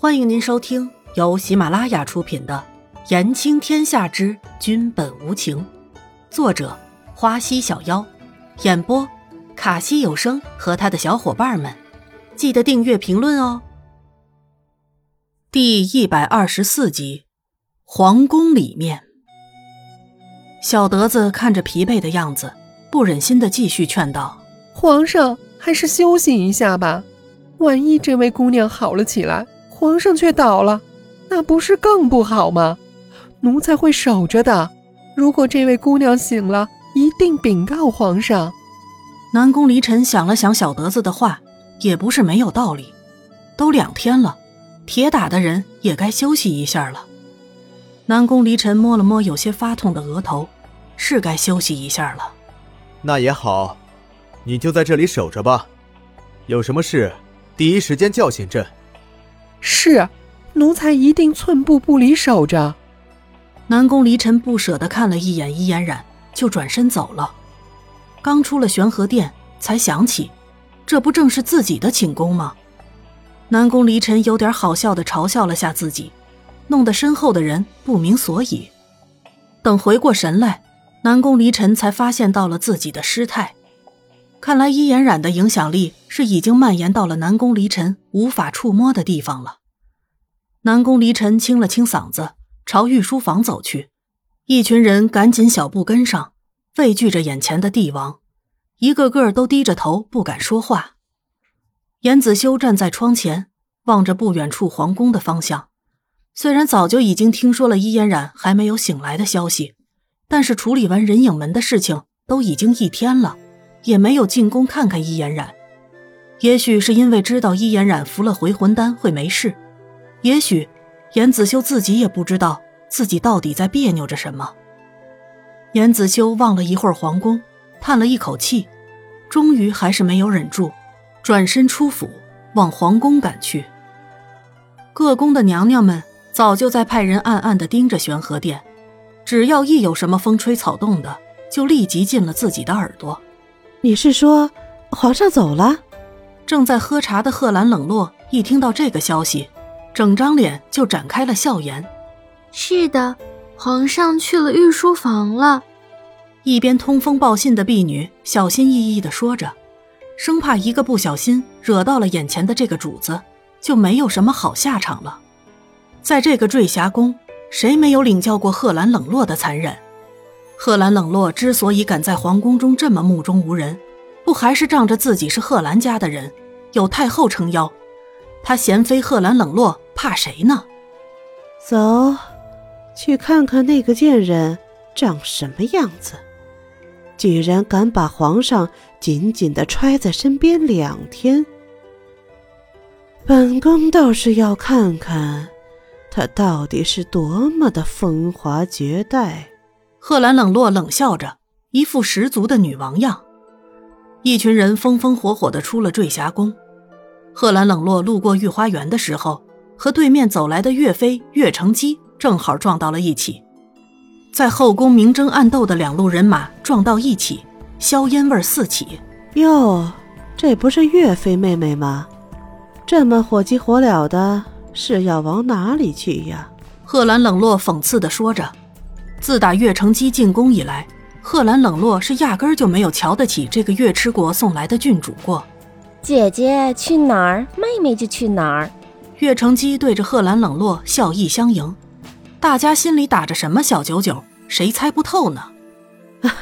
欢迎您收听由喜马拉雅出品的《言情天下之君本无情》，作者花溪小妖，演播卡西有声和他的小伙伴们。记得订阅、评论哦。第一百二十四集，皇宫里面，小德子看着疲惫的样子，不忍心的继续劝道：“皇上，还是休息一下吧。万一这位姑娘好了起来。”皇上却倒了，那不是更不好吗？奴才会守着的。如果这位姑娘醒了，一定禀告皇上。南宫离尘想了想小德子的话，也不是没有道理。都两天了，铁打的人也该休息一下了。南宫离尘摸了摸有些发痛的额头，是该休息一下了。那也好，你就在这里守着吧。有什么事，第一时间叫醒朕。是，奴才一定寸步不离守着。南宫离尘不舍的看了一眼伊嫣然，就转身走了。刚出了玄和殿，才想起，这不正是自己的寝宫吗？南宫离尘有点好笑的嘲笑了下自己，弄得身后的人不明所以。等回过神来，南宫离尘才发现到了自己的失态。看来伊颜染的影响力是已经蔓延到了南宫离尘无法触摸的地方了。南宫离尘清了清嗓子，朝御书房走去。一群人赶紧小步跟上，畏惧着眼前的帝王，一个个都低着头不敢说话。严子修站在窗前，望着不远处皇宫的方向。虽然早就已经听说了伊嫣然还没有醒来的消息，但是处理完人影门的事情都已经一天了。也没有进宫看看伊嫣染，也许是因为知道伊颜染服了回魂丹会没事，也许严子修自己也不知道自己到底在别扭着什么。严子修望了一会儿皇宫，叹了一口气，终于还是没有忍住，转身出府往皇宫赶去。各宫的娘娘们早就在派人暗暗地盯着玄和殿，只要一有什么风吹草动的，就立即进了自己的耳朵。你是说，皇上走了？正在喝茶的贺兰冷落一听到这个消息，整张脸就展开了笑颜。是的，皇上去了御书房了。一边通风报信的婢女小心翼翼地说着，生怕一个不小心惹到了眼前的这个主子，就没有什么好下场了。在这个坠霞宫，谁没有领教过贺兰冷落的残忍？贺兰冷落之所以敢在皇宫中这么目中无人，不还是仗着自己是贺兰家的人，有太后撑腰？他嫌妃贺兰冷落，怕谁呢？走，去看看那个贱人长什么样子！居然敢把皇上紧紧的揣在身边两天，本宫倒是要看看，他到底是多么的风华绝代。贺兰冷落冷笑着，一副十足的女王样。一群人风风火火的出了坠霞宫。贺兰冷落路过御花园的时候，和对面走来的岳飞、岳成基正好撞到了一起。在后宫明争暗斗的两路人马撞到一起，硝烟味四起。哟，这不是岳飞妹妹吗？这么火急火燎的，是要往哪里去呀？贺兰冷落讽刺的说着。自打岳成基进宫以来，贺兰冷落是压根儿就没有瞧得起这个月吃国送来的郡主过。姐姐去哪儿，妹妹就去哪儿。岳承基对着贺兰冷落笑意相迎，大家心里打着什么小九九，谁猜不透呢？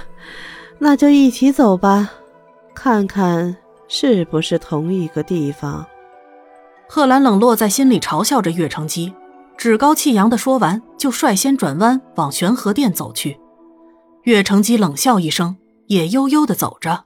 那就一起走吧，看看是不是同一个地方。贺兰冷落在心里嘲笑着岳承基。趾高气扬的说完，就率先转弯往玄和殿走去。岳成基冷笑一声，也悠悠的走着。